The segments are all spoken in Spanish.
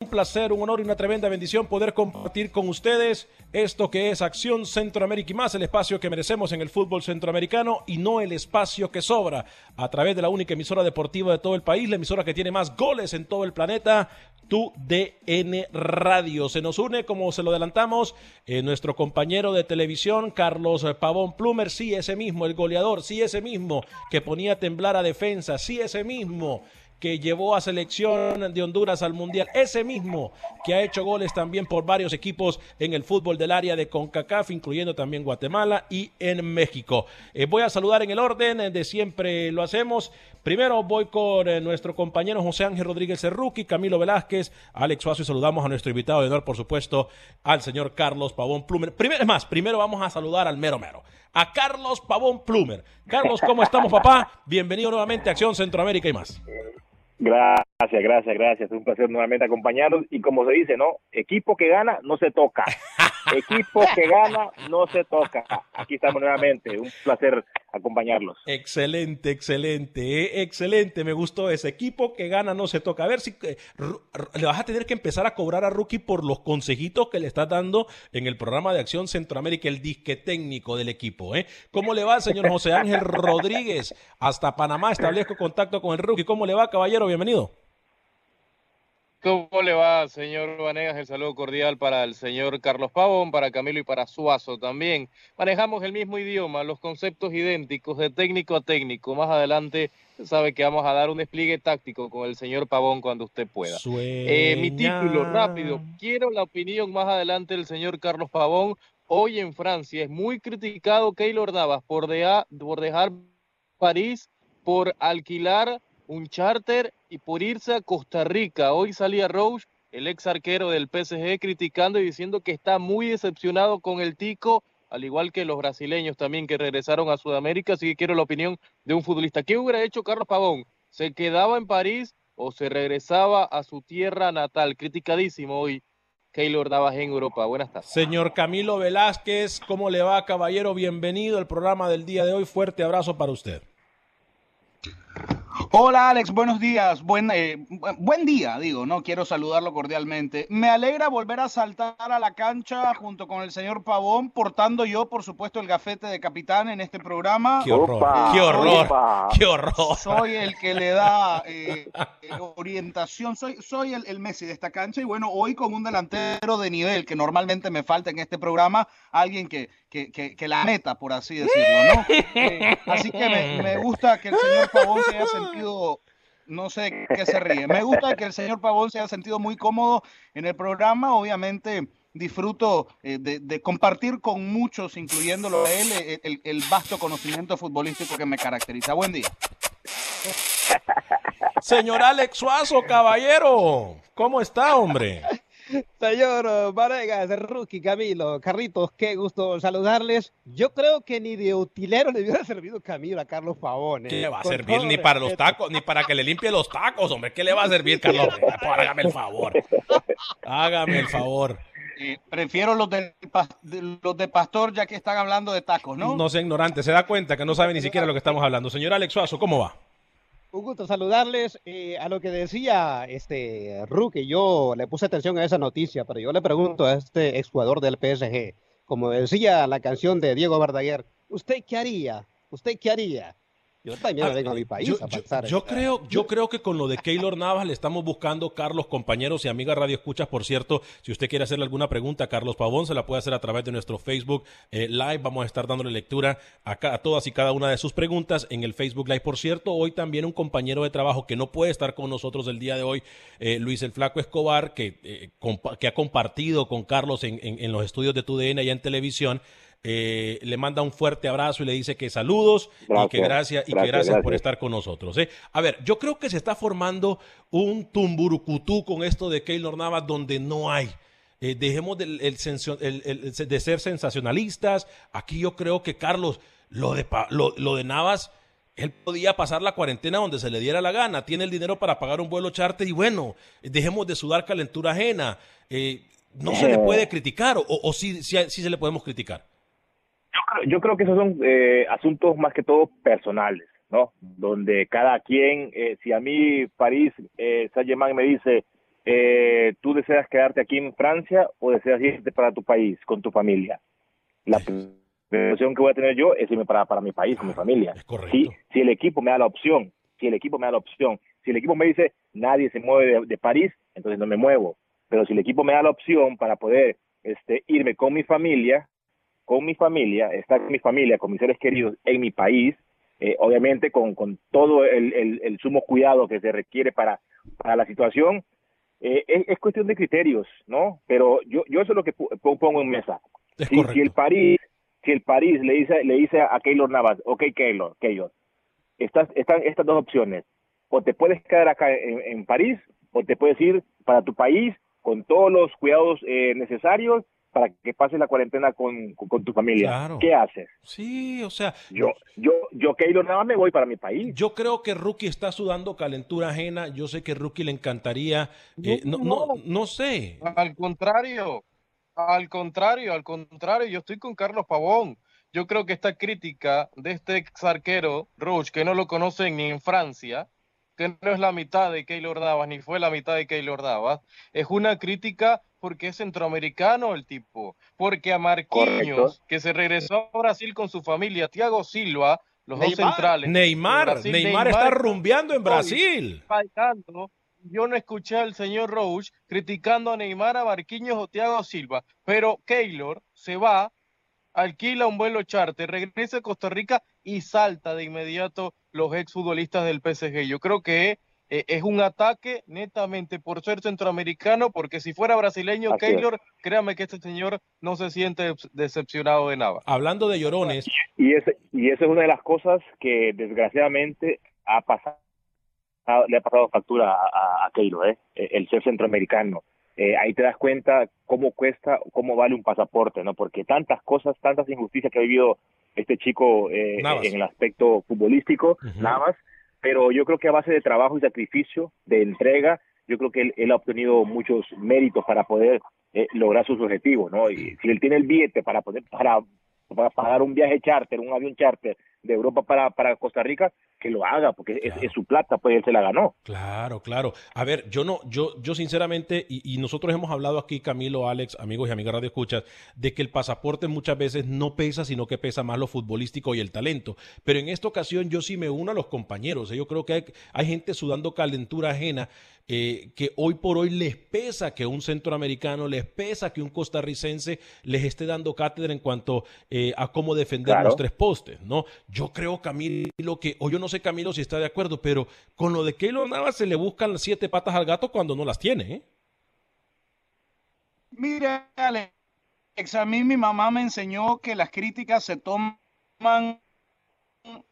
Un placer, un honor y una tremenda bendición poder compartir con ustedes esto que es Acción Centroamérica y más, el espacio que merecemos en el fútbol centroamericano y no el espacio que sobra a través de la única emisora deportiva de todo el país, la emisora que tiene más goles en todo el planeta, tu DN Radio. Se nos une, como se lo adelantamos, eh, nuestro compañero de televisión, Carlos Pavón Plumer, sí, ese mismo, el goleador, sí, ese mismo, que ponía a temblar a defensa, sí, ese mismo que llevó a selección de Honduras al Mundial, ese mismo que ha hecho goles también por varios equipos en el fútbol del área de CONCACAF, incluyendo también Guatemala y en México. Eh, voy a saludar en el orden de siempre lo hacemos. Primero voy con eh, nuestro compañero José Ángel Rodríguez Cerruqui, Camilo Velázquez, Alex Suazo y saludamos a nuestro invitado de honor, por supuesto, al señor Carlos Pavón Plumer. Primero, es más, primero vamos a saludar al mero mero, a Carlos Pavón Plumer. Carlos, ¿cómo estamos, papá? Bienvenido nuevamente a Acción Centroamérica y más. Gracias, gracias, gracias. Es un placer nuevamente acompañarlos. Y como se dice, ¿no? Equipo que gana no se toca. Equipo que gana no se toca. Aquí estamos nuevamente. Un placer acompañarlos. Excelente, excelente, eh, excelente. Me gustó ese equipo que gana no se toca. A ver si eh, le vas a tener que empezar a cobrar a Rookie por los consejitos que le estás dando en el programa de Acción Centroamérica, el disque técnico del equipo. ¿eh? ¿Cómo le va, señor José Ángel Rodríguez? Hasta Panamá establezco contacto con el Rookie. ¿Cómo le va, caballero? Bienvenido. ¿Cómo le va, señor Vanegas? El saludo cordial para el señor Carlos Pavón, para Camilo y para Suazo también. Manejamos el mismo idioma, los conceptos idénticos de técnico a técnico. Más adelante sabe que vamos a dar un despliegue táctico con el señor Pavón cuando usted pueda. Eh, mi título, rápido. Quiero la opinión más adelante del señor Carlos Pavón. Hoy en Francia es muy criticado Keylor Navas por, por dejar París, por alquilar un charter y por irse a Costa Rica. Hoy salía Roche, el ex arquero del PSG, criticando y diciendo que está muy decepcionado con el Tico, al igual que los brasileños también que regresaron a Sudamérica. Así que quiero la opinión de un futbolista. ¿Qué hubiera hecho Carlos Pavón? ¿Se quedaba en París o se regresaba a su tierra natal? Criticadísimo hoy. Keylor Navas en Europa. Buenas tardes. Señor Camilo Velázquez, ¿cómo le va, caballero? Bienvenido al programa del día de hoy. Fuerte abrazo para usted. Hola Alex, buenos días, buen, eh, buen día, digo, no quiero saludarlo cordialmente. Me alegra volver a saltar a la cancha junto con el señor Pavón, portando yo, por supuesto, el gafete de capitán en este programa. Qué horror, qué horror, qué horror. Soy el que le da eh, eh, orientación, soy, soy el, el, Messi de esta cancha y bueno, hoy con un delantero de nivel que normalmente me falta en este programa, alguien que, que, que, la meta, por así decirlo, ¿no? así que me, me gusta que el señor Pavón se haya sentido no sé qué se ríe. Me gusta que el señor Pavón se haya sentido muy cómodo en el programa. Obviamente disfruto eh, de, compartir con muchos, incluyéndolo a él, eh, el, el, vasto conocimiento futbolístico que me caracteriza. Buen día. Señor Alex Suazo, caballero, ¿cómo está, hombre? Señor Varegas, Rookie, Camilo, Carritos, qué gusto saludarles. Yo creo que ni de utilero le hubiera servido Camilo a Carlos Pavón. ¿eh? ¿Qué le va a servir ni para los tacos, ni para que le limpie los tacos, hombre? ¿Qué le va a servir, Carlos? Hágame el favor. Hágame el favor. prefiero los de, los de Pastor ya que están hablando de tacos, ¿no? No sea ignorante, se da cuenta que no sabe ni siquiera lo que estamos hablando. Señor Alex Suazo, ¿cómo va? Un gusto saludarles. Eh, a lo que decía este Rookie, yo le puse atención a esa noticia, pero yo le pregunto a este exjugador del PSG, como decía la canción de Diego Verdaguer, ¿usted qué haría? ¿Usted qué haría? Yo también ah, vengo a mi país yo, a pensar. Yo, creo, yo creo que con lo de Keylor Navas le estamos buscando, Carlos, compañeros y amigas Radio Escuchas, por cierto, si usted quiere hacerle alguna pregunta a Carlos Pavón, se la puede hacer a través de nuestro Facebook eh, Live. Vamos a estar dándole lectura a, a, todas y cada una de sus preguntas en el Facebook Live. Por cierto, hoy también un compañero de trabajo que no puede estar con nosotros el día de hoy, eh, Luis el Flaco Escobar, que, eh, que ha compartido con Carlos en, en, en los estudios de TUDN allá en televisión. Eh, le manda un fuerte abrazo y le dice que saludos y que gracias, y que gracias, por estar con nosotros. ¿eh? A ver, yo creo que se está formando un tumburucutú con esto de Keylor Navas donde no hay. Eh, dejemos de, de ser sensacionalistas. Aquí yo creo que Carlos, lo de, lo, de Navas, él podía pasar la cuarentena donde se le diera la gana, tiene el dinero para pagar un vuelo charter y bueno, dejemos de sudar calentura ajena. no se le puede criticar o, o sí, sí, sí, se le podemos criticar. Yo creo, que esos son eh, asuntos más que todo personales, ¿no? Donde cada quien, eh, si a mí París eh, Saint-Germain me dice, eh, tú deseas quedarte aquí en Francia o deseas irte para tu país con tu familia. La opción que voy a tener yo es irme para, para mi país, con mi familia. Si, si el equipo me da la opción, si el equipo me da la opción, si el equipo me dice nadie se mueve de, París, entonces no me muevo. Pero si el equipo me da la opción para poder este, irme con mi familia, con mi familia, estar con mi familia, con mis seres queridos en mi país, eh, obviamente con, con todo el, el, sumo cuidado que se requiere para, para la situación, eh, es, cuestión de criterios, ¿no? Pero yo, yo eso es lo que pongo en mesa. Si, si, el París, si el París le dice, le dice a Keylor Navas, ok Keylor, Keylor, estas, están estas dos opciones, o te puedes quedar acá en, París, o te puedes ir para tu país con todos los cuidados eh, necesarios para que pases la cuarentena con, con, tu familia. ¿Qué haces? Sí, o sea. Yo, yo, yo, Keylor, nada más me voy para mi país. Yo creo que Rookie está sudando calentura ajena. Yo sé que Rookie le encantaría. Eh, no, no, no, sé. Al contrario, al contrario, al contrario, yo estoy con Carlos Pavón. Yo creo que esta crítica de este ex arquero, Roach, que no lo conocen ni en Francia, que no es la mitad de Keylor Davas, ni fue la mitad de Keylor Davas, es una crítica porque es centroamericano el tipo, porque a Marquinhos, que se regresó a Brasil con su familia, Thiago Silva, los dos centrales. Neymar, Neymar, está rumbeando en Brasil. Yo no escuché al señor Roach criticando a Neymar, a Marquinhos o Thiago Silva, pero Keylor se va, alquila un vuelo charter, regresa a Costa Rica y salta de inmediato los exfutbolistas del PSG. Yo creo que eh, es un ataque netamente por ser centroamericano, porque si fuera brasileño, Keylor, créame que este señor no se siente decepcionado de nada. Hablando de llorones. Y, ese, y esa es una de las cosas que desgraciadamente ha pasado, le ha pasado factura a, Keylor, ¿eh? el ser centroamericano. Eh, ahí te das cuenta cómo cuesta, cómo vale un pasaporte, ¿no? Porque tantas cosas, tantas injusticias que ha vivido este chico eh, en el aspecto futbolístico, nada más pero yo creo que a base de trabajo y sacrificio, de entrega, yo creo que él, ha obtenido muchos méritos para poder eh, lograr sus objetivos, ¿no? Y si él tiene el billete para poder para, para pagar un viaje charter, un avión charter de Europa para, para Costa Rica, que lo haga, porque es, su plata, pues él se la ganó. Claro, claro. A ver, yo no, yo, yo sinceramente, y, y, nosotros hemos hablado aquí, Camilo, Alex, amigos y amigas Radio Escuchas, de que el pasaporte muchas veces no pesa, sino que pesa más lo futbolístico y el talento. Pero en esta ocasión yo sí me uno a los compañeros. Yo creo que hay, hay gente sudando calentura ajena eh, que hoy por hoy les pesa que un centroamericano, les pesa que un costarricense les esté dando cátedra en cuanto eh, a cómo defender los tres postes, ¿no? Yo creo, Camilo, que, o yo no sé, Camilo, si está de acuerdo, pero con lo de Keylor Navas se le buscan las siete patas al gato cuando no las tiene, ¿eh? Mira, Alex, a mí mi mamá me enseñó que las críticas se toman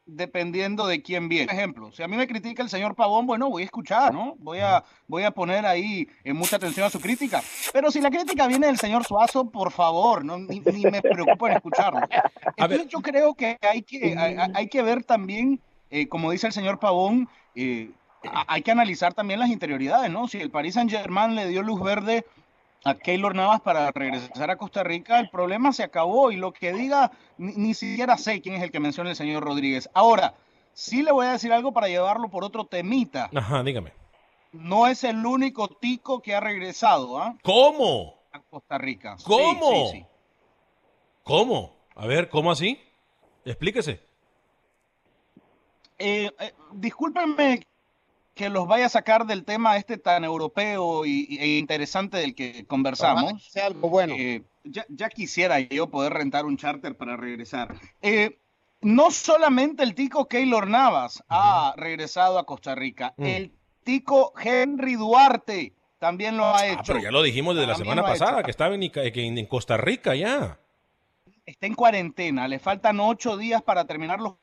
dependiendo de quién viene. Por ejemplo, si a mí me critica el señor Pavón, bueno, voy a escuchar, ¿no? Voy a, voy a poner ahí eh, mucha atención a su crítica. Pero si la crítica viene del señor Suazo, por favor, no, ni, ni me preocupo en escucharlo. Entonces yo creo que hay que, hay, hay que ver también, eh, como dice el señor Pavón, eh, hay que analizar también las interioridades, ¿no? Si el Paris Saint Germain le dio luz verde a Keylor Navas para regresar a Costa Rica, el problema se acabó y lo que diga, ni, ni siquiera sé quién es el que menciona el señor Rodríguez. Ahora, sí le voy a decir algo para llevarlo por otro temita. Ajá, dígame. No es el único tico que ha regresado ¿ah? ¿Cómo? a Costa Rica. Sí, ¿Cómo? sí, sí. ¿Cómo? A ver, ¿cómo así? Explíquese. Eh, eh, discúlpenme que los vaya a sacar del tema este tan europeo y, e interesante del que conversamos. Sea algo bueno. Eh, ya, ya quisiera yo poder rentar un charter para regresar. Eh, no solamente el tico Keylor Navas ha regresado a Costa Rica, Mm. el tico Henry Duarte también lo ha Ah, hecho. pero ya lo dijimos desde la semana pasada, que estaba que en Costa Rica ya. Está en cuarentena, le faltan ocho días para terminar los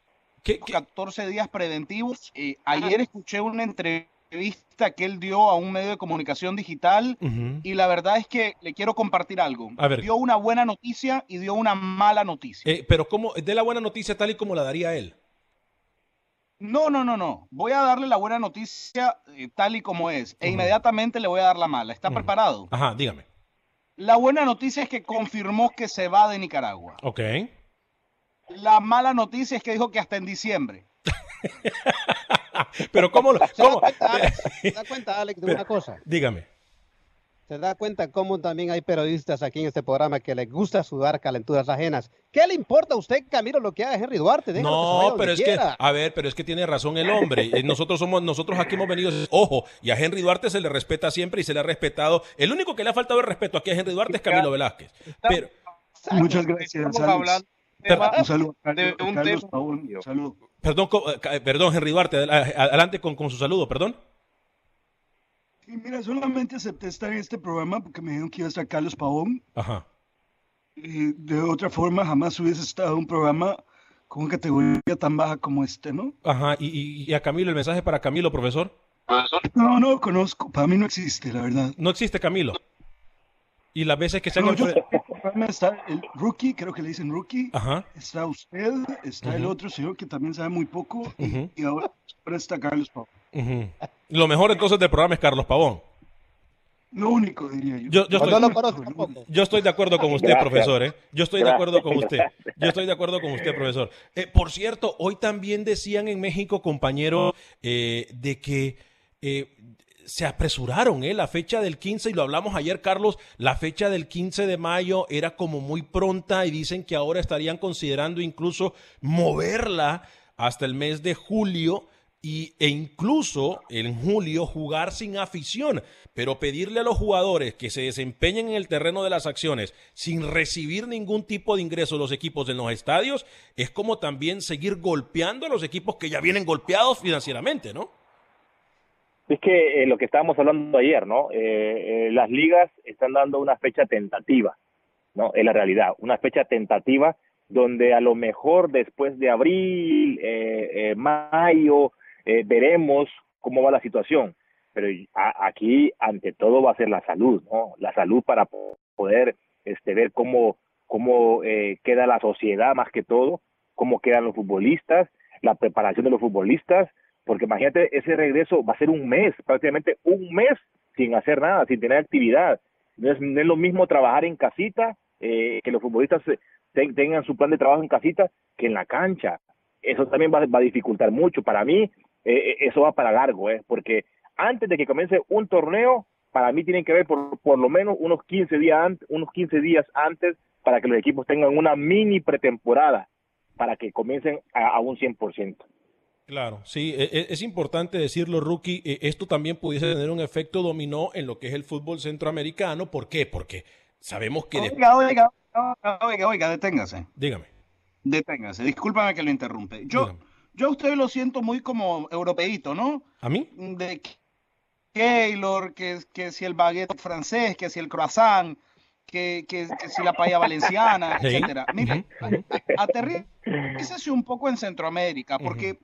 14 días preventivos. Eh, ayer escuché una entrevista que él dio a un medio de comunicación digital y la verdad es que le quiero compartir algo. A ver. Dio una buena noticia y dio una mala noticia. Eh, pero ¿cómo? De la buena noticia tal y como la daría él. No, no, no, no. Voy a darle la buena noticia eh, tal y como es e inmediatamente le voy a dar la mala. ¿Está preparado? Ajá, dígame. La buena noticia es que confirmó que se va de Nicaragua. Ok. La mala noticia es que dijo que hasta en diciembre. Pero ¿cómo? lo- cómo? ¿Se da cuenta, Alex, de una cosa? Dígame. ¿Se da cuenta cómo también hay periodistas aquí en este programa que les gusta sudar calenturas ajenas? ¿Qué le importa a usted, Camilo, lo que haga Henry Duarte? Déjalo No, pero es quiera. que, a ver, pero es que tiene razón el hombre. Eh, Nosotros somos, nosotros aquí hemos venido, ojo, y a Henry Duarte se le respeta siempre y se le ha respetado. El único que le ha faltado el respeto aquí a Henry Duarte es Camilo Velázquez. Pero, Muchas gracias, Estamos Alex. hablando Perdón. Un saludo a de Carlos, un Carlos tema- Pavón, un saludo. perdón, eh, perdón, Henry Duarte, adel- adelante con, con su saludo, perdón. Y mira, solamente acepté estar en este programa porque me dijeron que iba a estar Carlos Pavón. Ajá. Y de otra forma, jamás hubiese estado en un programa con una categoría tan baja como este, ¿no? Ajá, y, y- y a Camilo, el mensaje para Camilo, profesor. No, no conozco. Para mí no existe, la verdad. No existe Camilo. Y las veces que se han No, yo- programa está el rookie, creo que le dicen rookie. Ajá. Está usted, está el otro señor que también sabe muy poco. y- ahora, está Carlos Pavón. Lo mejor entonces del programa es Carlos Pavón. Lo único, diría yo. Yo, estoy, lo conozco tampoco. yo estoy de acuerdo con usted, Gracias. profesor. ¿eh? Yo estoy de acuerdo con usted. Yo estoy de acuerdo con usted, profesor. Eh, por cierto, hoy también decían en México, compañero, eh, de que eh, se apresuraron, ¿eh? La fecha del 15, y lo hablamos ayer, Carlos, la fecha del 15 de mayo era como muy pronta y dicen que ahora estarían considerando incluso moverla hasta el mes de julio y, e incluso en julio jugar sin afición, pero pedirle a los jugadores que se desempeñen en el terreno de las acciones sin recibir ningún tipo de ingreso los equipos en los estadios es como también seguir golpeando a los equipos que ya vienen golpeados financieramente, ¿no? Es que eh, lo que estábamos hablando ayer, ¿no? Eh, eh, las ligas están dando una fecha tentativa, ¿no? Es la realidad, una fecha tentativa donde a lo mejor después de abril, eh, mayo, veremos cómo va la situación. Pero aquí, ante todo, va a ser la salud, ¿no? La salud para po- poder este, ver cómo, cómo queda la sociedad más que todo, cómo quedan los futbolistas, la preparación de los futbolistas, porque imagínate, ese regreso va a ser un mes, prácticamente un mes sin hacer nada, sin tener actividad. No es, no es lo mismo trabajar en casita, eh, que los futbolistas ten- tengan su plan de trabajo en casita, que en la cancha. Eso también va, va a dificultar mucho. Para mí, eh, eso va para largo, eh, porque antes de que comience un torneo, para mí tienen que haber por, por lo menos unos 15 días antes, unos 15 días antes para que los equipos tengan una mini pretemporada para que comiencen a, a un 100%. Claro, sí, e- e- es importante decirlo, Rookie. eh, Esto también pudiese tener un efecto dominó en lo que es el fútbol centroamericano. ¿Por qué? Porque sabemos que... de- Oiga, oiga, oiga, oiga, oiga, deténgase. Dígame. Deténgase. Discúlpame que lo interrumpe. Yo, yo a usted lo siento muy como europeíto, ¿no? ¿A mí? De Keylor, que, que si el baguette francés, que si el croissant. que, que, que si la paella valenciana, Sí. etcétera. Mire, aterrícese un poco en Centroamérica, porque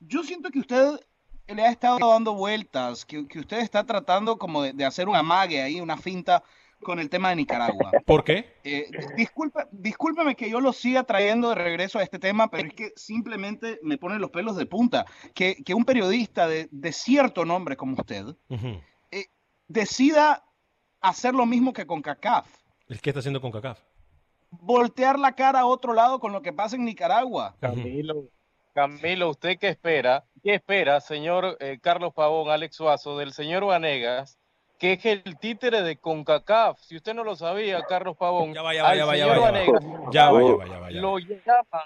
yo siento que usted le ha estado dando vueltas, que, que usted está tratando como de, de hacer un amague ahí, una finta con el tema de Nicaragua. ¿Por qué? Eh, disculpe, discúlpeme que yo lo siga trayendo de regreso a este tema, pero es que simplemente me pone los pelos de punta. Que, que un periodista de, de cierto nombre como usted Ujú. decida hacer lo mismo que con CACAF, ¿El qué está haciendo con CACAF? voltear la cara a otro lado con lo que pasa en Nicaragua. Camilo, Camilo, ¿usted qué espera? ¿Qué espera, señor eh, Carlos Pavón, Alex Suazo, del señor Vanegas, que es el títere de CONCACAF? Si usted no lo sabía, Carlos Pavón, Ya va, ya va, al ya va, ya señor va, ya va. Vanegas Ya va, ya va, ya va, ya va. lo llaman,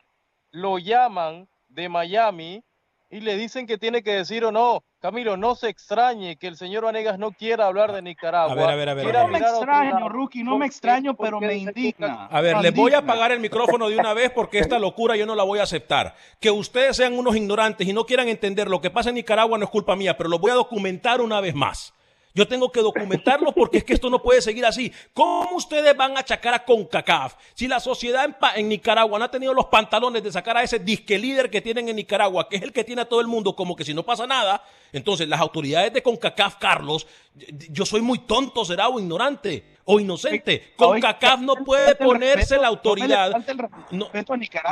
lo llaman de Miami y le dicen que tiene que decir o no. Camilo, no se extrañe que el señor Vanegas no quiera hablar de Nicaragua. A ver, a ver, a ver. No me extraño. Rookie, no me extraño, pero me indigna. A ver, les voy a apagar el micrófono de una vez porque esta locura yo no la voy a aceptar. Que ustedes sean unos ignorantes y no quieran entender lo que pasa en Nicaragua no es culpa mía, pero lo voy a documentar una vez más. Yo tengo que documentarlo porque es que esto no puede seguir así. ¿Cómo ustedes van a achacar a CONCACAF si la sociedad en, en Nicaragua no ha tenido los pantalones de sacar a ese disque líder que tienen en Nicaragua, que es el que tiene a todo el mundo como que si no pasa nada? Entonces, las autoridades de CONCACAF, Carlos, yo soy muy tonto, será o ignorante o inocente. CONCACAF no puede ponerse la autoridad. No,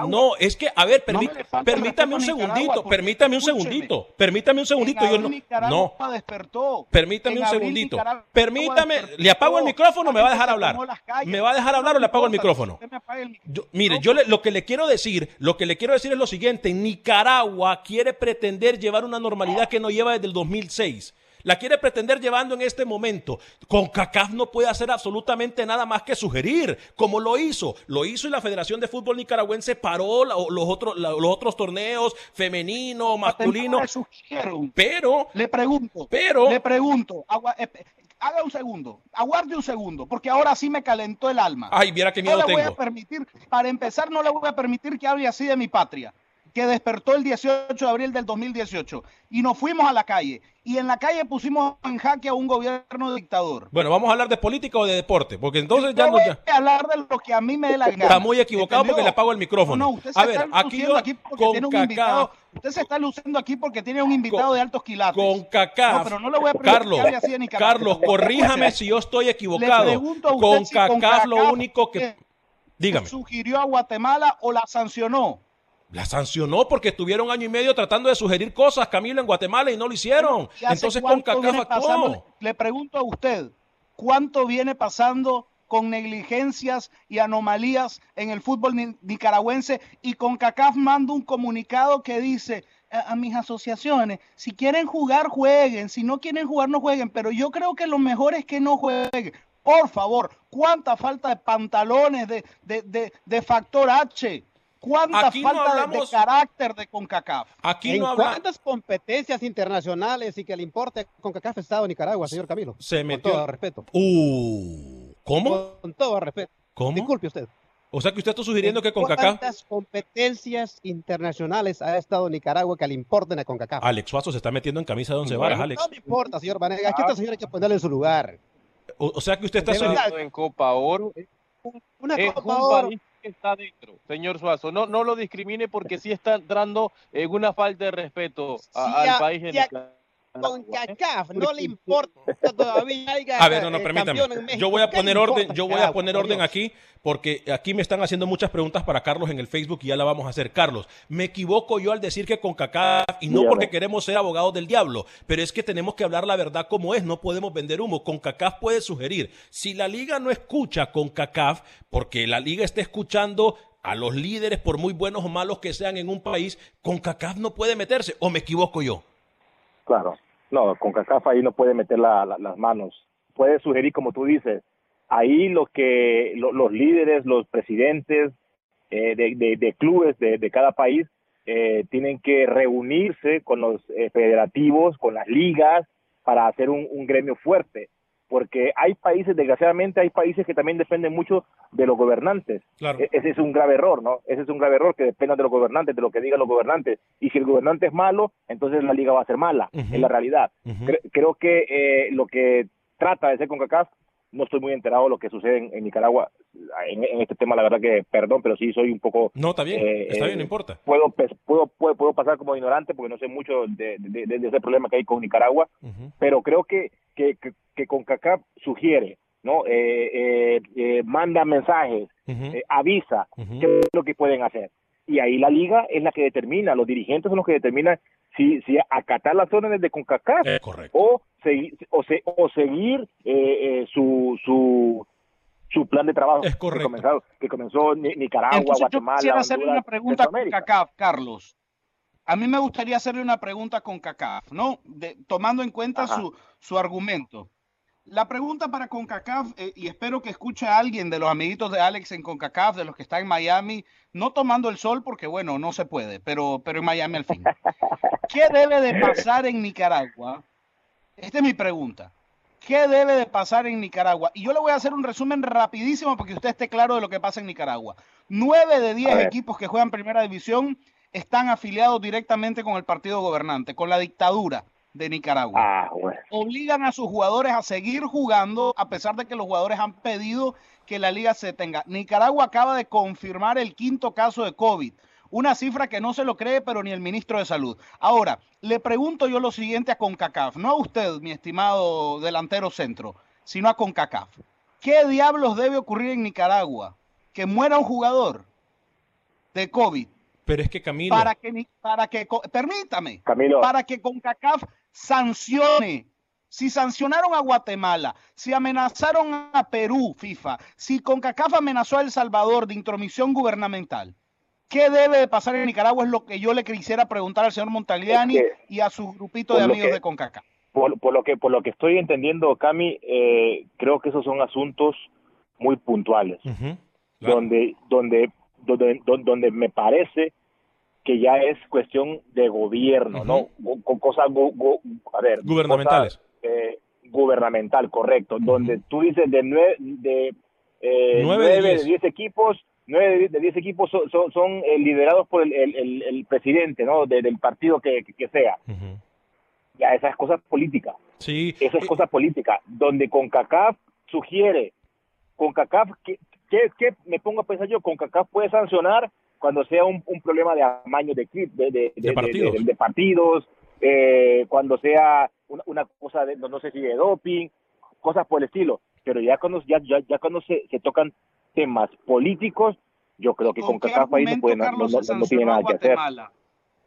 no, es que, a ver, permítame un segundito, permítame un segundito, permítame un segundito. Yo no, no, permítame un segundito. Permítame, le apago el micrófono, me va a dejar hablar. ¿Me va a dejar hablar o le apago el micrófono? el. Yo- mire, yo le- lo que le quiero decir, lo que le quiero decir es lo siguiente: Nicaragua quiere pretender llevar una normalidad que no lleva desde el 2006. La quiere pretender llevando en este momento. Con CACAF no puede hacer absolutamente nada más que sugerir, como lo hizo. Lo hizo y la Federación de Fútbol Nicaragüense paró la- los, otros, la- los otros torneos femenino, masculino. Pero, le pregunto, pero, le pregunto, agua- eh, eh, haga un segundo, aguarde un segundo, porque ahora sí me calentó el alma. Ay, viera qué miedo no le voy tengo. a permitir, para empezar, no le voy a permitir que hable así de mi patria, que despertó el 18 de abril del 2018 y nos fuimos a la calle. Y en la calle pusimos en jaque a un gobierno dictador. bueno, vamos a hablar de política o de deporte, porque entonces ya no. voy ya- a hablar de lo que a mí me dé la gana. Está muy equivocado ¿Entendió? porque le apago el micrófono. No, no, usted se a ver, está aquí yo aquí porque con tiene un invitado. Usted se está luciendo aquí porque tiene un invitado de altos quilates. con. No, pero no le voy a Carlos, así Nicaragua. Carlos, corríjame si yo estoy equivocado. pregunto a usted Con si CACAF lo único que dígame, ¿Sugirió a Guatemala o la sancionó? La sancionó porque estuvieron año y medio tratando de sugerir cosas, Camilo, en Guatemala y no lo hicieron. ¿Y hace Entonces con CACAF pasando? Le pregunto a usted, ¿cuánto viene pasando con negligencias y anomalías en el fútbol ni- nicaragüense? Y con CACAF manda un comunicado que dice a, a mis asociaciones, si quieren jugar, jueguen, si no quieren jugar, no jueguen, pero yo creo que lo mejor es que no jueguen. Por favor, ¿cuánta falta de pantalones de, de, de, de factor H? ¿Cuánta Aquí no falta de- carácter de CONCACAF? Aquí ¿En no habla- cuántas competencias internacionales y que le importe con CACAF ha estado Nicaragua, señor Camilo? Se metió. Con todo respeto. Uh, ¿Cómo? Con todo respeto. ¿Cómo? Disculpe usted. O sea que usted está sugiriendo que con CACAF ¿Cuántas competencias internacionales ha estado Nicaragua que le importen a CONCACAF? Alex Suazo se está metiendo en camisa de once varas, Alex. No me importa, señor Vanega. Es que este señor hay que ponerle en su lugar. O, o sea que usted está sugiriendo en Copa Oro. Una es Copa un Oro. país que está dentro, señor Suazo. No, no lo discrimine porque sí está entrando en una falta de respeto a- Sí, al a- país de y a- Nicaragua. Con CACAF no le importa todavía. haya, A ver, no, no, eh, permítame. México. Yo voy a ¿Qué poner orden, yo voy a poner orden aquí porque aquí me están haciendo muchas preguntas para Carlos en el Facebook y ya la vamos a hacer. Carlos, me equivoco yo al decir que con CACAF y no Dígame. porque queremos ser abogados del diablo, pero es que tenemos que hablar la verdad como es, no podemos vender humo. Con CACAF puede sugerir, si la liga no escucha con CACAF, porque la liga está escuchando a los líderes por muy buenos o malos que sean en un país, con CACAF no puede meterse, o me equivoco yo. Claro, no, con CACAF ahí no puede meter la- la- las manos. Puede sugerir, como tú dices, ahí lo que lo- los líderes, los presidentes eh, de, clubes de, cada país eh, tienen que reunirse con los eh, federativos, con las ligas, para hacer un gremio fuerte. Porque hay países, desgraciadamente, hay países que también dependen mucho de los gobernantes. Claro. E- Ese es un grave error, ¿no? Ese es un grave error que dependan de los gobernantes, de lo que digan los gobernantes. Y si el gobernante es malo, entonces la liga va a ser mala, es la realidad. Cre- creo que eh, lo que trata de hacer CONCACAF no estoy muy enterado de lo que sucede en, Nicaragua en, este tema, la verdad que, perdón, pero sí soy un poco... No, está bien, eh, está bien, eh, no importa. Puedo, puedo, puedo, puedo, pasar como ignorante porque no sé mucho de, de, ese problema que hay con Nicaragua, pero creo que, que, que, que CONCACAF sugiere, ¿no? Eh, manda mensajes, avisa qué es lo que pueden hacer. Y ahí la liga es la que determina, los dirigentes son los que determinan si, si acatar las órdenes de CONCACAF o seguir, o, o seguir eh, eh, su, su, su plan de trabajo es que comenzó, que comenzó Nicaragua, Entonces, Guatemala. Yo quisiera hacerle una pregunta a CONCACAF, Carlos. A mí me gustaría hacerle una pregunta con CACAF, ¿no? De, tomando en cuenta su, su argumento. La pregunta para CONCACAF, eh, y espero que escuche a alguien de los amiguitos de Alex en CONCACAF, de los que están en Miami, no tomando el sol porque, bueno, no se puede, pero, pero en Miami al fin. ¿Qué debe de pasar en Nicaragua? Esta es mi pregunta. ¿Qué debe de pasar en Nicaragua? Y yo le voy a hacer un resumen rapidísimo para que usted esté claro de lo que pasa en Nicaragua. Nueve de diez equipos que juegan primera división están afiliados directamente con el partido gobernante, con la dictadura de Nicaragua. Ah, Obligan a sus jugadores a seguir jugando a pesar de que los jugadores han pedido que la liga se tenga. Nicaragua acaba de confirmar el quinto caso de COVID, una cifra que no se lo cree, pero ni el ministro de Salud. Ahora, le pregunto yo lo siguiente a CONCACAF, no a usted, mi estimado delantero centro, sino a CONCACAF. ¿Qué diablos debe ocurrir en Nicaragua? Que muera un jugador de COVID pero es que Camilo. Para que, para que permítame, Camilo. para que CONCACAF sancione. Si sancionaron a Guatemala, si amenazaron a Perú, FIFA, si CONCACAF amenazó a El Salvador de intromisión gubernamental, ¿qué debe de pasar en Nicaragua? Es lo que yo le quisiera preguntar al señor Montagliani y a su grupito de amigos de CONCACAF. Por, lo que, por lo que estoy entendiendo, Cami, eh, creo que esos son asuntos muy puntuales, donde, donde, donde, donde me parece que ya es cuestión de gobierno, ¿no? Con cosas, a ver, gubernamentales. Eh, gubernamental, correcto, donde tú dices de nueve, de, eh, nueve, de, diez. equipos, nueve de diez equipos son, son, eh, liderados por el, el, el, presidente, ¿no? del partido que, que, sea. Ya, esas cosas políticas. Sí. Esas cosas políticas, donde CONCACAF sugiere, CONCACAF, ¿qué, qué, qué me pongo a pensar yo? CONCACAF puede sancionar cuando sea un, problema de amaño de, de, de, partidos, de, partidos eh, cuando sea una, cosa de, no, sé si de doping, cosas por el estilo. Pero ya cuando, ya, ya, ya cuando se, se tocan temas políticos, yo creo que con, cada país no, no, tiene nada que hacer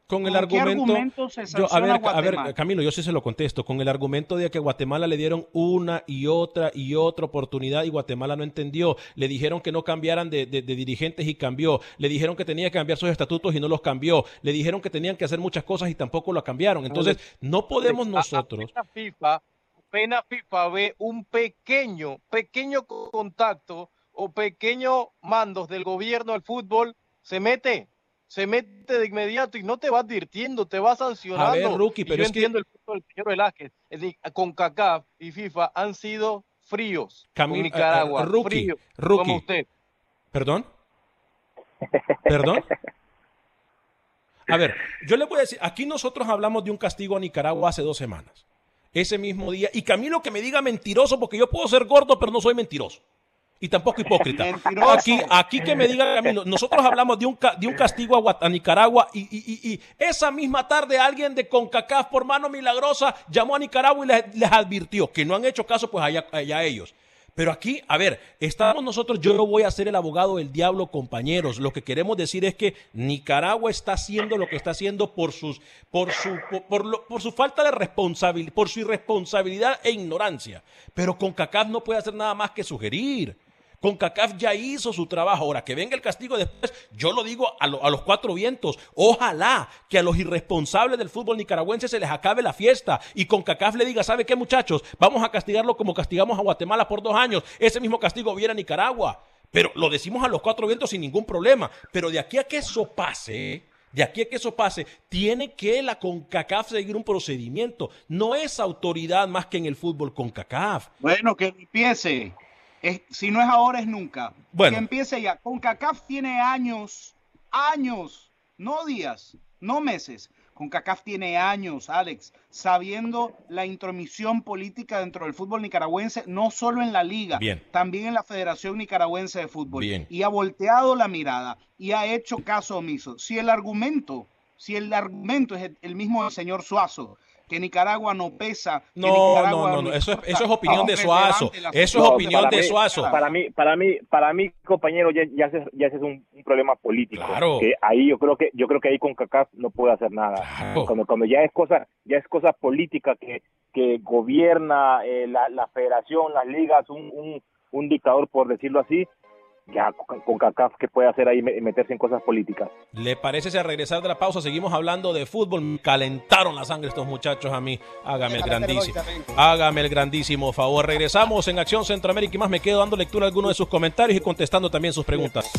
con el argumento, yo, a, ver, a ver, Camilo, yo sí se lo contesto, con el argumento de que a Guatemala le dieron una y otra y otra oportunidad y Guatemala no entendió, le dijeron que no cambiaran de, dirigentes y cambió, le dijeron que tenía que cambiar sus estatutos y no los cambió, le dijeron que tenían que hacer muchas cosas y tampoco lo cambiaron, entonces no podemos nosotros... Pena FIFA, pena FIFA ve un pequeño, pequeño contacto o pequeño mandos del gobierno al fútbol, se mete se mete de inmediato y no te va advirtiendo, te va sancionando. A ver, Rookie, pero yo es entiendo el punto del señor Velázquez. Es decir, con CACAF y FIFA han sido fríos. Camil, con Nicaragua, uh, rookie, fríos, rookie. como usted. ¿Perdón? ¿Perdón? A ver, yo le voy a decir, aquí nosotros hablamos de un castigo a Nicaragua hace dos semanas. Ese mismo día. Y Camilo que me diga mentiroso, porque yo puedo ser gordo, pero no soy mentiroso y tampoco hipócrita. Aquí, aquí que me diga nosotros hablamos de un, de un castigo a, Nicaragua y, esa misma tarde alguien de CONCACAF por mano milagrosa llamó a Nicaragua y les, advirtió que no han hecho caso, pues allá, allá ellos. Pero aquí, a ver, estamos nosotros, yo no voy a ser el abogado del diablo, compañeros. Lo que queremos decir es que Nicaragua está haciendo lo que está haciendo por sus, por su, por, por su falta de responsabilidad, por su irresponsabilidad e ignorancia. Pero CONCACAF no puede hacer nada más que sugerir. CONCACAF ya hizo su trabajo. Ahora, que venga el castigo después, yo lo digo a, los cuatro vientos. Ojalá que a los irresponsables del fútbol nicaragüense se les acabe la fiesta y CONCACAF le diga, ¿sabe qué muchachos? Vamos a castigarlo como castigamos a Guatemala por dos años. Ese mismo castigo viene a Nicaragua. Pero lo decimos a los cuatro vientos sin ningún problema. Pero de aquí a que eso pase, de aquí a que eso pase, tiene que la CONCACAF seguir un procedimiento. No es autoridad más que en el fútbol CONCACAF. Bueno, que empiece si no es ahora, es nunca. Bueno. Que empiece ya. Con CACAF tiene años, años, no días, no meses, CONCACAF tiene años, Alex, sabiendo la intromisión política dentro del fútbol nicaragüense, no solo en la liga, Bien. también en la Federación Nicaragüense de Fútbol. Bien. Y ha volteado la mirada y ha hecho caso omiso. Si el argumento, si el argumento es el, el mismo del señor Suazo, que Nicaragua no pesa. que No, Nicaragua no, no, no, eso es, eso es opinión de Suazo. Eso es No, opinión de mí- Suazo. Para mí, para mí, para mí, compañero, ya, ya, ese, ya ese es un, un problema político. Claro. Que ahí yo creo que, yo creo que ahí con CACAF no puede hacer nada. Claro. Cuando, cuando ya es cosa, ya es cosa política que, que gobierna eh, la, la federación, las ligas, un, un, un dictador, por decirlo así, ya con, CACAF, ¿qué puede hacer ahí me- meterse en cosas políticas? ¿Le parece si al regresar de la pausa seguimos hablando de fútbol? Me calentaron la sangre estos muchachos a mí. Hágame el grandísimo. Hágame el grandísimo favor. Regresamos en Acción Centroamérica y más. Me quedo dando lectura a algunos de sus comentarios y contestando también sus preguntas.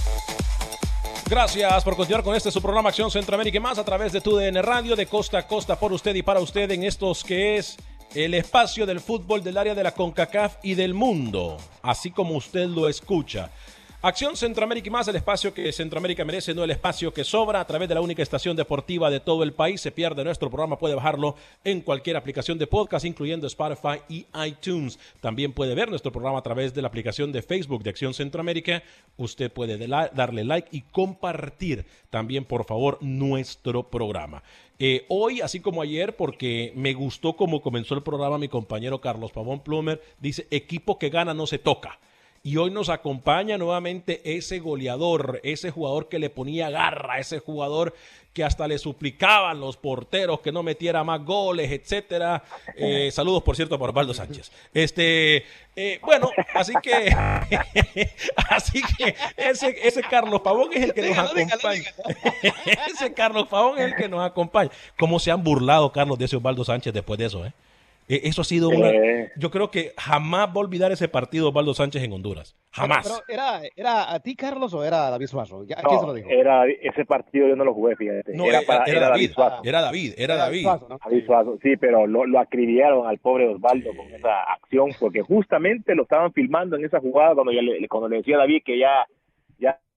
Gracias por continuar con este su programa Acción Centroamérica y más a través de tu DN Radio de costa a costa por usted y para usted en estos que es el espacio del fútbol del área de la CONCACAF y del mundo, así como usted lo escucha. Acción Centroamérica y más, el espacio que Centroamérica merece, no el espacio que sobra, a través de la única estación deportiva de todo el país. Se pierde nuestro programa, puede bajarlo en cualquier aplicación de podcast, incluyendo Spotify y iTunes. También puede ver nuestro programa a través de la aplicación de Facebook de Acción Centroamérica. Usted puede darle like y compartir también, por favor, nuestro programa. Eh, hoy, así como ayer, porque me gustó cómo comenzó el programa mi compañero Carlos Pavón Plumer, dice, equipo que gana no se toca. Y hoy nos acompaña nuevamente ese goleador, ese jugador que le ponía garra, ese jugador que hasta le suplicaban los porteros que no metiera más goles, etcétera. Eh, saludos, por cierto, por Osvaldo Sánchez. Este, eh, bueno, así que, así que ese, ese Carlos Pavón es el que nos acompaña. ese Carlos Pavón es el que nos acompaña. ¿Cómo se han burlado, Carlos, de ese Osvaldo Sánchez después de eso, eh? Eh, Eso ha sido una. Eh. Yo creo que jamás va a olvidar ese partido Osvaldo Sánchez en Honduras. Jamás. Pero, ¿era, ¿Era a ti, Carlos, o era a David Suazo? ¿Ya- ¿A No, se lo dijo? era ese partido yo no lo jugué, fíjate. No, era, era, para- era era David. Suazo. Era David. Era David. Suazo, ¿no? David Suazo, sí, pero lo, lo acribillaron al pobre Osvaldo con esa acción, porque justamente lo estaban filmando en esa jugada cuando, ya le, cuando le decía a David que ya,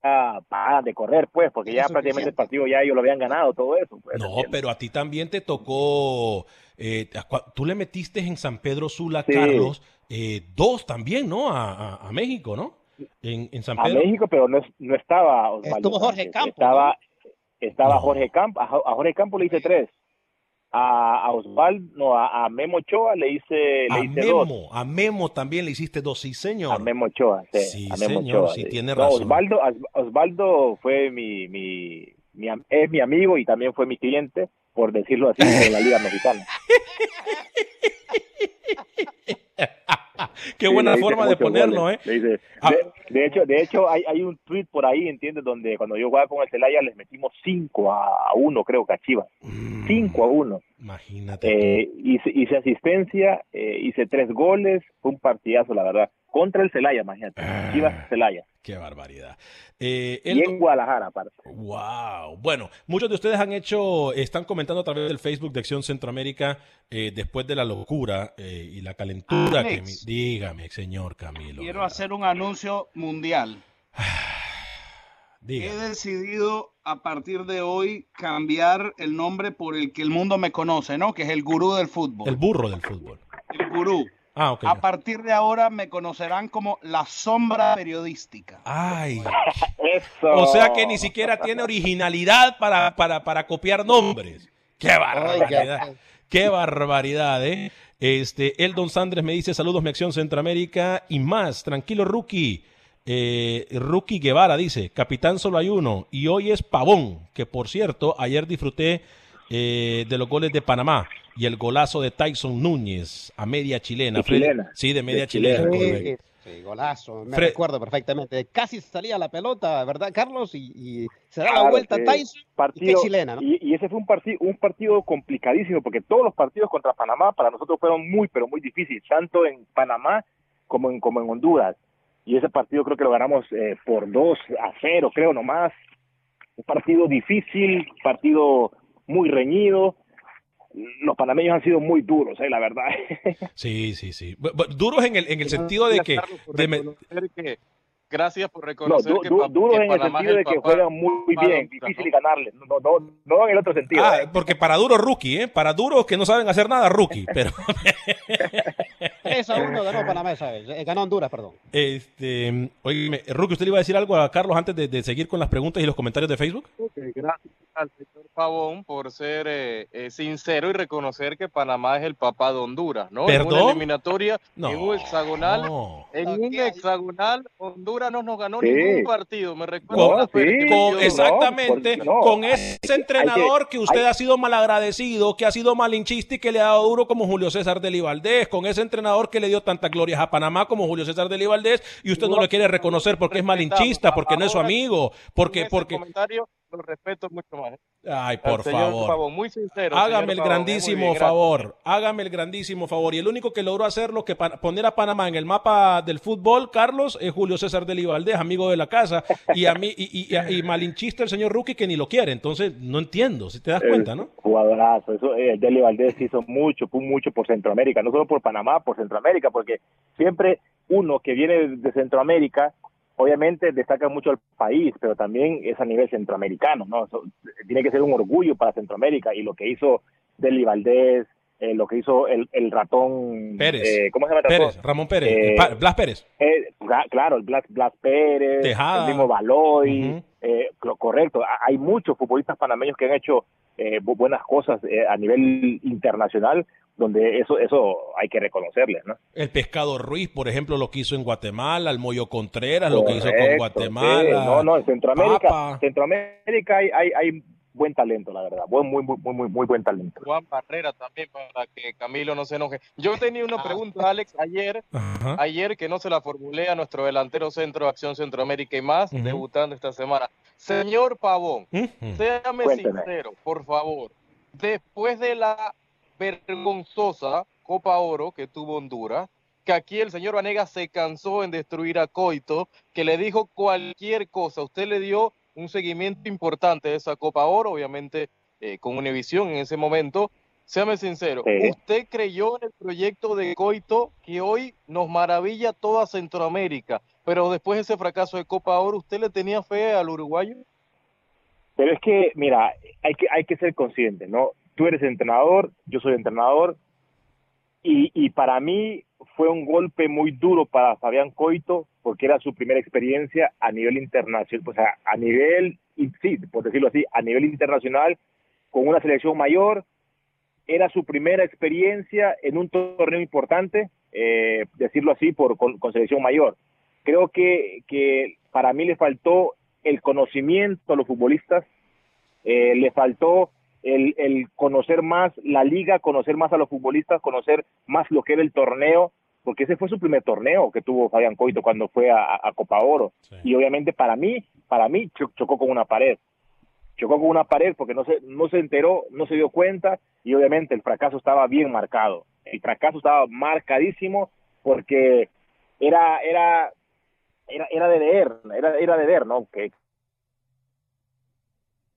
ya para de correr, pues, porque ya prácticamente el partido ya ellos lo habían ganado, todo eso. Pues, No, ¿entiendes? pero a ti también te tocó. eh, a tú le metiste en San Pedro Sula, Sí. Carlos, eh, dos también, ¿no? A, a- a México, ¿no? En, en San a Pedro. México, pero no, es- no estaba Osvaldo. Estuvo Jorge Campos, Estaba, estaba No. Jorge Campos, a, a Jorge Campos le hice tres. A, a Osvaldo, no, a, a Memo Ochoa le hice, le A hice dos. Memo, a Memo también le hiciste dos, sí, señor. A Memo Ochoa, sí. Sí, a Memo señor, Ochoa, sí, tiene No, razón. Osvaldo, Os- Osvaldo fue mi, mi, mi es mi amigo y también fue mi cliente, por decirlo así, en la Liga Mexicana. Qué Sí, buena forma de ponerlo, goles. ¿eh? Le hice- Ah. de, de hecho, de hecho hay, hay un tweet por ahí, ¿entiendes? Donde cuando yo jugaba con el Celaya les metimos 5 a 1, creo que a Chivas. Mm, 5 a 1. Imagínate. Eh, hice, hice asistencia, eh, hice tres goles, fue un partidazo, la verdad. Contra el Celaya, imagínate. Ah. Chivas Celaya. Qué barbaridad. Eh, Y en Guadalajara, aparte. Wow. Bueno, muchos de ustedes han hecho, están comentando a través del Facebook de Acción Centroamérica eh, después de la locura eh, y la calentura que dígame, señor Camilo. Quiero hacer un anuncio mundial. He decidido a partir de hoy cambiar el nombre por el que el mundo me conoce, ¿no? Que es el gurú del fútbol. El burro del fútbol. El gurú. Ah, ok. A ya. partir de ahora me conocerán como la sombra periodística. Ay. Eso. O sea que ni siquiera tiene originalidad para, para, para copiar nombres. ¡Qué barbaridad! ¡Qué barbaridad, eh! Este, el Don Sandres me dice saludos, mi acción Centroamérica y más. Tranquilo, Rookie. Eh, Rookie Guevara dice, capitán solo hay uno y hoy es Pavón, que por cierto, ayer disfruté eh, de los goles de Panamá y el golazo de Tyson Núñez a media chilena. De chilena. Sí, de media De chilena. Sí, sí, golazo. Me Fred- recuerdo perfectamente. Casi salía la pelota, ¿verdad, Carlos? Y, y se da la vuelta. Tyson. partido y qué chilena, ¿no? y, y ese fue un partido un partido complicadísimo porque todos los partidos contra Panamá para nosotros fueron muy pero muy difíciles tanto en Panamá como en como en Honduras y ese partido creo que lo ganamos eh, por 2 a 0 creo nomás un partido difícil partido muy reñido los panameños han sido muy duros eh, la verdad Sí, sí, sí. Duros en el, en el sentido de que... De Gracias por No, reconocer du- que, du- pa- duros que en el sentido de que juegan muy bien, difícil ganarles. No, no, no en el otro sentido. Ah, ¿eh? porque para duro rookie, ¿eh? Para duros que no saben hacer nada rookie, pero 3 a 1 ganó Panamá esa vez. Eh, Ganó Honduras, perdón. este, oye, Rookie, ¿usted le iba a decir algo a Carlos antes de, de seguir con las preguntas y los comentarios de Facebook? Ok, Gracias al señor Pavón por ser eh, eh, sincero y reconocer que Panamá es el papá de Honduras, ¿no? En ¿Perdón? una eliminatoria, No, en un hexagonal, no. en un hexagonal, Honduras no nos ganó Sí. ningún partido. Me recuerdo sí, Con- exactamente, no, no. con ese que- entrenador que, usted hay- ha sido malagradecido, que ha sido malinchista y que le ha dado duro como Julio César de Valdés, con ese entrenador que le dio tantas glorias a Panamá como Julio César de Valdés y usted no lo quiere reconocer porque es malinchista, porque no es su amigo, porque, porque, lo respeto mucho más. ay, Al por señor favor. Pavón, muy sincero. Hágame señor el eh, grandísimo bien, gracias. favor, hágame el grandísimo favor. Y el único que logró hacerlo, que poner a Panamá en el mapa del fútbol, Carlos, es Julio César de Valdés, amigo de la casa, y a mí, y, y- y- y malinchista el señor Rookie que ni lo quiere. Entonces, no entiendo, si te das cuenta, ¿no? Jugadorazo, eso, eh, Deli Valdés hizo mucho, mucho por Centroamérica, no solo por Panamá, por Centroamérica, porque siempre uno que viene de Centroamérica, obviamente destaca mucho el país, pero también es a nivel centroamericano, ¿no? Eso, tiene que ser un orgullo para Centroamérica y lo que hizo Deli Valdés, eh, lo que hizo el, el ratón Pérez. eh, ¿cómo se llama? Pérez, Ramón Pérez, Eh, Blas Pérez. Eh, cla- claro, el Blas, Blas Pérez, Tejada. el mismo Baloy, eh, lo correcto. Ha- Hay muchos futbolistas panameños que han hecho eh, bu- buenas cosas eh, a nivel internacional, donde eso eso hay que reconocerles, ¿no? El Pescado Ruiz, por ejemplo, lo que hizo en Guatemala, el Moyo Contreras, lo que hizo con Guatemala. sí. No, no, en Centroamérica, Papa. Centroamérica hay, hay, hay buen talento, la verdad, buen, muy, muy, muy, muy, muy buen talento. Juan Barrera también para que Camilo no se enoje. Yo tenía una pregunta, Alex, ayer, ayer que no se la formulé a nuestro delantero centro de Acción Centroamérica y más, debutando esta semana. Señor Pavón, Ujú. séame Cuénteme. sincero, por favor. Después de la vergonzosa Copa Oro que tuvo Honduras, que aquí el señor Vanegas se cansó en destruir a Coito, que le dijo cualquier cosa. Usted le dio un seguimiento importante de esa Copa Oro, obviamente eh, con Univisión en ese momento. Séame sincero, Sí. ¿usted creyó en el proyecto de Coito que hoy nos maravilla toda Centroamérica? Pero después de ese fracaso de Copa Oro, ¿usted le tenía fe al uruguayo? Pero es que, mira, hay que, hay que ser consciente, ¿no? Tú eres entrenador, yo soy entrenador, y, y para mí fue un golpe muy duro para Fabián Coito, porque era su primera experiencia a nivel internacional, pues a, a nivel, sí, por decirlo así, a nivel internacional, con una selección mayor, era su primera experiencia en un torneo importante, eh, decirlo así, por, con, selección mayor. Creo que, que para mí le faltó el conocimiento a los futbolistas, eh, le faltó el, el conocer más la liga, conocer más a los futbolistas, conocer más lo que era el torneo, porque ese fue su primer torneo que tuvo Fabián Coito cuando fue a, a Copa Oro. Sí. Y obviamente para mí, para mí cho- chocó con una pared. Chocó con una pared porque no se, no se enteró, no se dio cuenta y obviamente el fracaso estaba bien marcado. El fracaso estaba marcadísimo porque era, era, era, era de ver, era, era de ver, ¿no? Que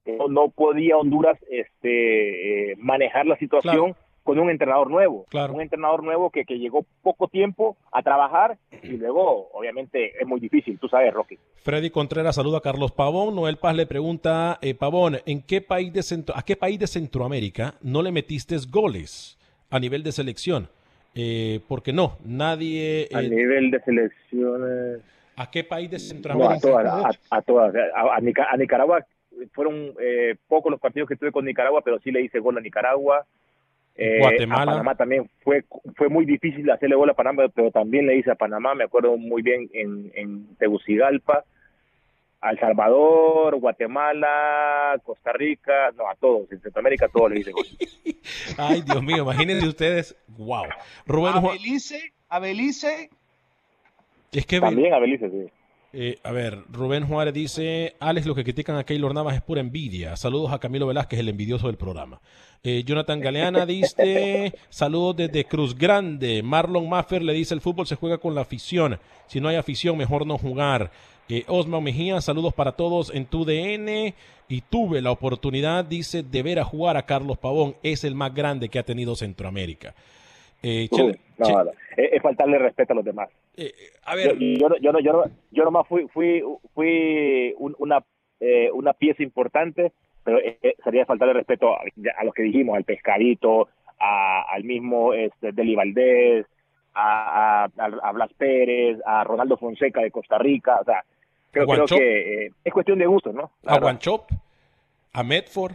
no, no podía Honduras este, eh, manejar la situación con un entrenador nuevo. Claro. Un entrenador nuevo que, que llegó poco tiempo a trabajar y luego, obviamente, es muy difícil, tú sabes, Rocky. Freddy Contreras saluda a Carlos Pavón. Noel Paz le pregunta, eh, Pavón, ¿en qué país de centro, ¿a qué país de Centroamérica no le metiste goles a nivel de selección? Eh, porque no, nadie... A eh, nivel de selecciones... ¿A qué país de No, a Centroamérica? todas, a, a todas. A, Nica- a Nicaragua fueron eh, pocos los partidos que tuve con Nicaragua, pero sí le hice gol a Nicaragua. Eh, Guatemala. A Panamá también fue fue muy difícil hacerle gol a Panamá, pero también le hice a Panamá, me acuerdo muy bien en, en Tegucigalpa, a El Salvador, Guatemala, Costa Rica, no, a todos, en Centroamérica a todos le hice gol. Ay, Dios mío, imagínense ustedes. Wow. Rubén A Juan- Belice, a Belice, Es que También a Belice, sí. Eh, a ver, Rubén Juárez dice, Alex, lo que critican a Keylor Navas es pura envidia. Saludos a Camilo Velázquez, el envidioso del programa. Eh, Jonathan Galeana dice, saludos desde Cruz Grande. Marlon Maffer le dice, el fútbol se juega con la afición. Si no hay afición, mejor no jugar. Eh, Osman Mejía, saludos para todos en tu DN. Y tuve la oportunidad, dice, de ver a jugar a Carlos Pavón. Es el más grande que ha tenido Centroamérica. Eh, no, no, es faltarle respeto a los demás. A ver. Yo, yo, yo, yo, yo nomás fui, fui, fui un- una, eh, una pieza importante, pero eh, eh, sería faltar el respeto a, a los que dijimos, al Pescadito, a- al mismo este, Deli Valdés, a, a, a- a Blas Pérez, a Ronaldo Fonseca de Costa Rica, o sea, creo, creo que eh, es cuestión de gusto, ¿no? A. Guanchop, a Medford.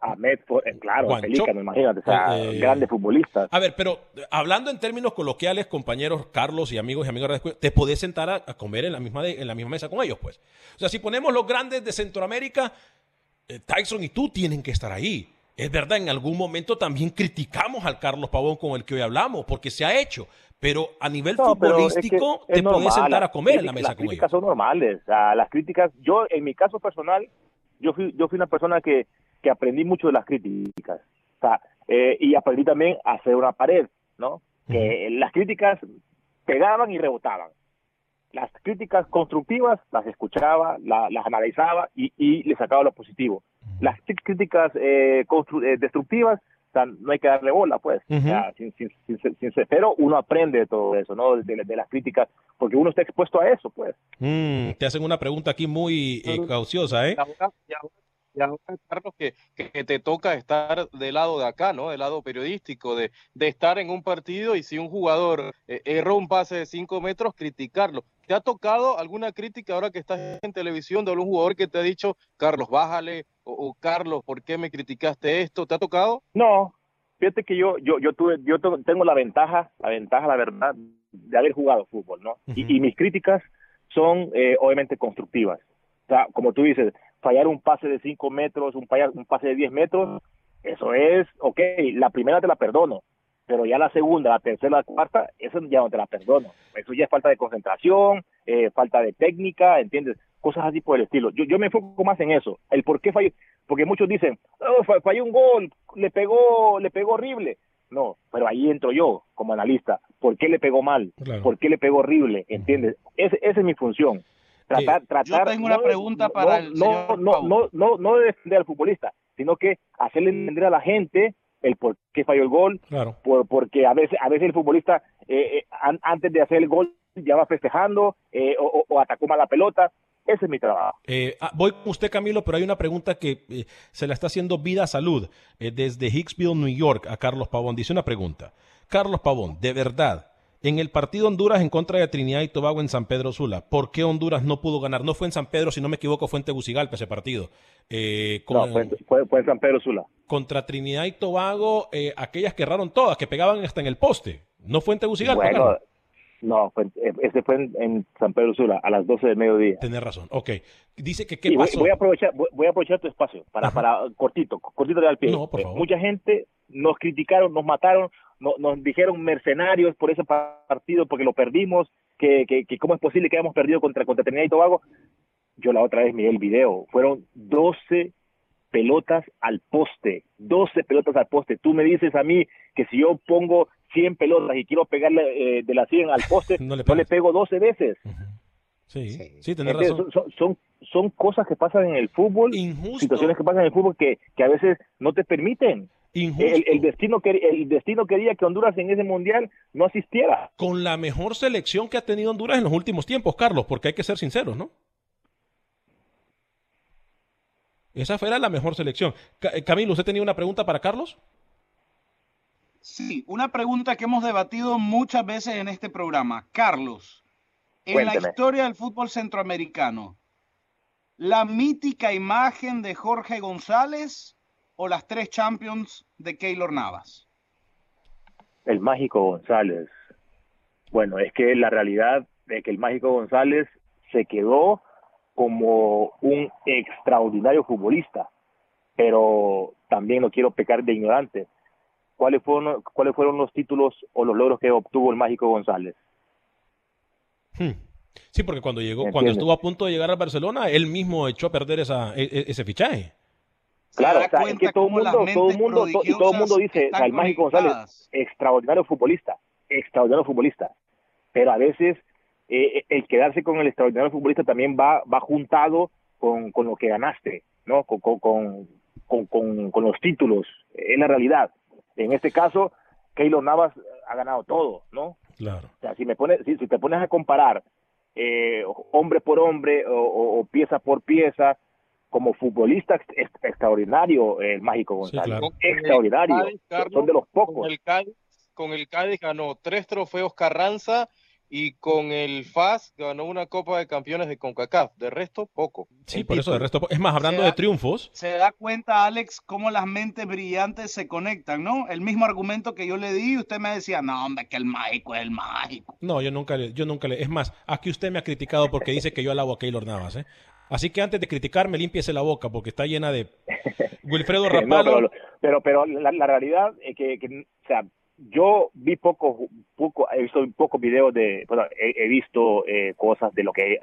A Medford, eh, claro, Guanchop. Pelícano, imagínate, o sea, Eh, grandes futbolistas. A ver, pero eh, hablando en términos coloquiales, compañeros Carlos y amigos y amigas te podés sentar a, a comer en la misma de- en la misma mesa con ellos, pues. O sea, si ponemos los grandes de Centroamérica, eh, Tyson y tú tienen que estar ahí. Es verdad, en algún momento también criticamos al Carlos Pavón con el que hoy hablamos, porque se ha hecho. Pero a nivel No, pero es que futbolístico, te podés sentar a las comer en la mesa las con ellos. críticas son normales. O sea, las críticas, yo en mi caso personal, yo fui, yo fui una persona que, que aprendí mucho de las críticas. O sea, eh, y aprendí también a hacer una pared, ¿no? Que las críticas pegaban y rebotaban. Las críticas constructivas las escuchaba, la- las analizaba y, y le sacaba lo positivo. Las crí- críticas eh, eh, destructivas, o sea, no hay que darle bola, pues. Sea, sin, sin- sin- sin- sin- pero uno aprende de todo eso, ¿no? De, de las críticas, porque uno está expuesto a eso, pues. Mm, te hacen una pregunta aquí muy eh, cauciosa, ¿eh? Y ahora, Carlos, que, que te toca estar del lado de acá, ¿no? Del lado periodístico, de, de estar en un partido y si un jugador eh, erró un pase de cinco metros, criticarlo. ¿Te ha tocado alguna crítica ahora que estás en televisión de algún jugador que te ha dicho, Carlos, bájale, o, o, Carlos, ¿por qué me criticaste esto? ¿Te ha tocado? No, fíjate que yo, yo, yo tuve, yo tengo la ventaja, la ventaja, la verdad, de haber jugado fútbol, ¿no? y, y mis críticas son eh, obviamente constructivas. O sea, como tú dices, fallar un pase de 5 metros, un, falla- un pase de 10 metros, eso es, ok, la primera te la perdono, pero ya la segunda, la tercera, la cuarta, eso ya no te la perdono. Eso ya es falta de concentración, eh, falta de técnica, ¿entiendes? Cosas así por el estilo. Yo, yo me enfoco más en eso, el por qué falló, porque muchos dicen, oh, fa- falló un gol, le pegó, le pegó horrible. No, pero ahí entro yo como analista. ¿Por qué le pegó mal? Claro. ¿Por qué le pegó horrible? ¿Entiendes? Ese- esa es mi función. Tratar, tratar, yo tengo una no- pregunta no- para no, el no, señor no, no, no, no de defender al futbolista, sino que hacerle entender a la gente el por qué falló el gol, Claro. por, porque a veces, a veces el futbolista eh, eh, an- antes de hacer el gol ya va festejando eh, o, o- o atacó mal la pelota. Ese es mi trabajo. Eh, ah, voy con usted, Camilo, pero hay una pregunta que eh, se la está haciendo Vida Salud eh, desde Hicksville, New York, a Carlos Pavón. Dice una pregunta. Carlos Pavón, de verdad, en el partido Honduras en contra de Trinidad y Tobago en San Pedro Sula, ¿por qué Honduras no pudo ganar? No fue en San Pedro, si no me equivoco, fue en Tegucigalpa ese partido. Eh, con- No, fue, fue, fue en San Pedro Sula. Contra Trinidad y Tobago, eh, aquellas que erraron todas, que pegaban hasta en el poste. ¿No fue en Tegucigalpa, Bueno, no, fue, eh, ese fue en, en San Pedro Sula a las 12 del mediodía. Tenés razón. Ok. Dice que qué voy, pasó. voy a aprovechar voy, voy a aprovechar tu espacio para para cortito cortito de al pie No, por Eh, favor. mucha gente nos criticaron nos mataron no- nos dijeron mercenarios por ese partido porque lo perdimos que, que, que cómo es posible que hayamos perdido contra contra Trinidad y Tobago yo la otra vez miré el video fueron 12 pelotas al poste 12 pelotas al poste tú me dices a mí que si yo pongo 100 pelotas y quiero pegarle eh, de las 100 al poste No le no le pego 12 veces Sí, sí, tenés ¿Entiendes? razón. Son, son, son cosas que pasan en el fútbol, situaciones que pasan en el fútbol que, que a veces no te permiten. El, el destino quer- el destino quería que Honduras en ese mundial no asistiera. Con la mejor selección que ha tenido Honduras en los últimos tiempos, Carlos, porque hay que ser sinceros, ¿no? Esa fuera la mejor selección. Eh, Camilo, ¿usted tenía una pregunta para Carlos? Sí, una pregunta que hemos debatido muchas veces en este programa. Carlos, en la historia del fútbol centroamericano, ¿la mítica imagen de Jorge González o las tres Champions de Keylor Navas? El mágico González. Bueno, es que la realidad de que el mágico González se quedó como un extraordinario futbolista, pero también no quiero pecar de ignorante. ¿Cuáles fueron, ¿Cuáles fueron los títulos o los logros que obtuvo el mágico González? Hmm. Sí, porque cuando llegó, ¿Me cuando estuvo a punto de llegar al Barcelona, él mismo echó a perder esa, e- e- ese fichaje. Claro, o sea, es que todo el mundo, todo mundo, todo el mundo dice, o sea, el Mágico. González, extraordinario futbolista, extraordinario futbolista, pero a veces eh, el quedarse con el extraordinario futbolista también va, va juntado con, con lo que ganaste, ¿no? Con, con, con, con, con- con los títulos, es la realidad. En este caso, Keylor Navas ha ganado todo, ¿no? Claro. O sea, si, me pones, si, si te pones a comparar eh, hombre por hombre o, o- o pieza por pieza, como futbolista ex- ex- extraordinario el Mágico González. claro. Extraordinario. Cádiz, Carlos, Son de los Con pocos. el Cádiz, con el Cádiz ganó tres trofeos Carranza y con el FAS ganó una Copa de Campeones de CONCACAF. De resto, poco. Sí, por eso de resto. Es más, hablando de triunfos, Se da cuenta, Alex, cómo las mentes brillantes se conectan, ¿no? El mismo argumento que yo le di, usted me decía, no, hombre, que el mágico es el mágico. No, yo nunca le, yo nunca le. Es más, aquí usted me ha criticado porque dice que yo alabo a Keylor Navas, ¿eh? Así que antes de criticarme, límpiese la boca porque está llena de. Wilfredo No, Rapalo. pero, pero, pero la, la realidad es que, que, o sea, yo vi poco, poco, he visto pocos videos de, bueno, he, he visto eh, cosas de lo que eh,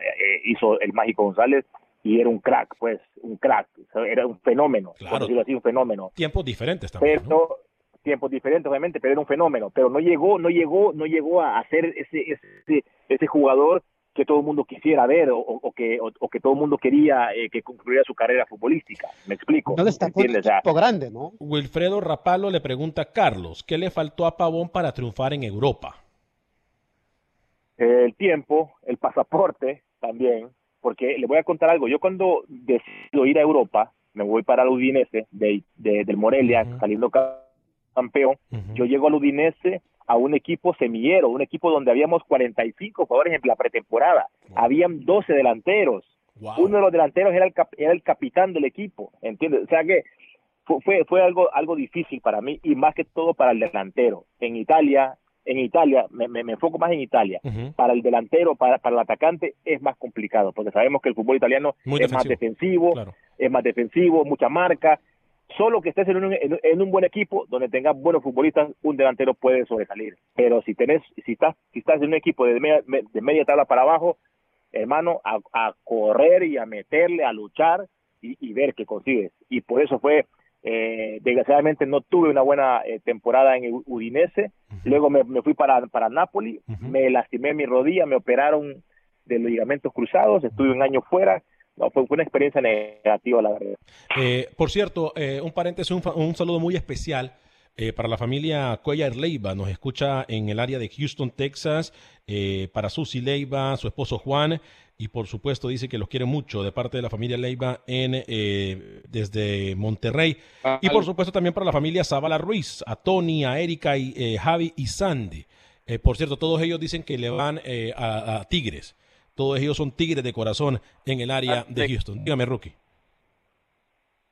hizo el Mágico González y era un crack, pues, un crack, o sea, era un fenómeno, Claro. decirlo así, un fenómeno. Tiempos diferentes también. Pero tiempos diferentes, obviamente, pero era un fenómeno, pero no llegó, no llegó, no llegó a ser ese, ese, ese jugador que todo el mundo quisiera ver o, o- o que o, o que todo el mundo quería eh, que concluyera su carrera futbolística. ¿Me explico? No destacó sea, equipo grande, ¿no? Wilfredo Rapalo le pregunta a Carlos, ¿qué le faltó a Pavón para triunfar en Europa? el tiempo, el pasaporte también, porque le voy a contar algo. Yo cuando decido ir a Europa, me voy para el Udinese de, de- del Morelia, saliendo ca- campeón. Yo llego al Udinese a un equipo semillero, un equipo donde habíamos 45 jugadores en la pretemporada. Habían 12 delanteros. Uno de los delanteros era el, cap- era el capitán del equipo, ¿entiendes? O sea que fue, fue, fue algo, algo difícil para mí y más que todo para el delantero. En Italia, en Italia, me, me, me enfoco más en Italia. Para el delantero, para, para el atacante es más complicado, porque sabemos que el fútbol italiano Muy es más defensivo, es más defensivo, mucha marca. Solo que estés en un, en, en un buen equipo donde tengas buenos futbolistas, un delantero puede sobresalir. Pero si tenés, si estás, si estás en un equipo de media, de media tabla para abajo, hermano, a, a correr y a meterle, a luchar y, y ver qué consigues. Y por eso fue, eh, desgraciadamente no tuve una buena eh, temporada en Udinese, luego me, me fui para, para Napoli, me lastimé mi rodilla, me operaron de los ligamentos cruzados, estuve un año fuera, no, fue, una experiencia negativa, la verdad. Eh, por cierto, eh, un paréntesis, un, un saludo muy especial eh, para la familia Cuellar Leiva. Nos escucha en el área de Houston, Texas, eh, para Susy Leiva, su esposo Juan, y por supuesto dice que los quiere mucho de parte de la familia Leiva en, eh, desde Monterrey. Y por supuesto también para la familia Zavala Ruiz, a Tony, a Erika, y, eh, Javi y Sandy. Por cierto, todos ellos dicen que le van a, a Tigres. Todos ellos son tigres de corazón en el área de Houston. Dígame, Rookie.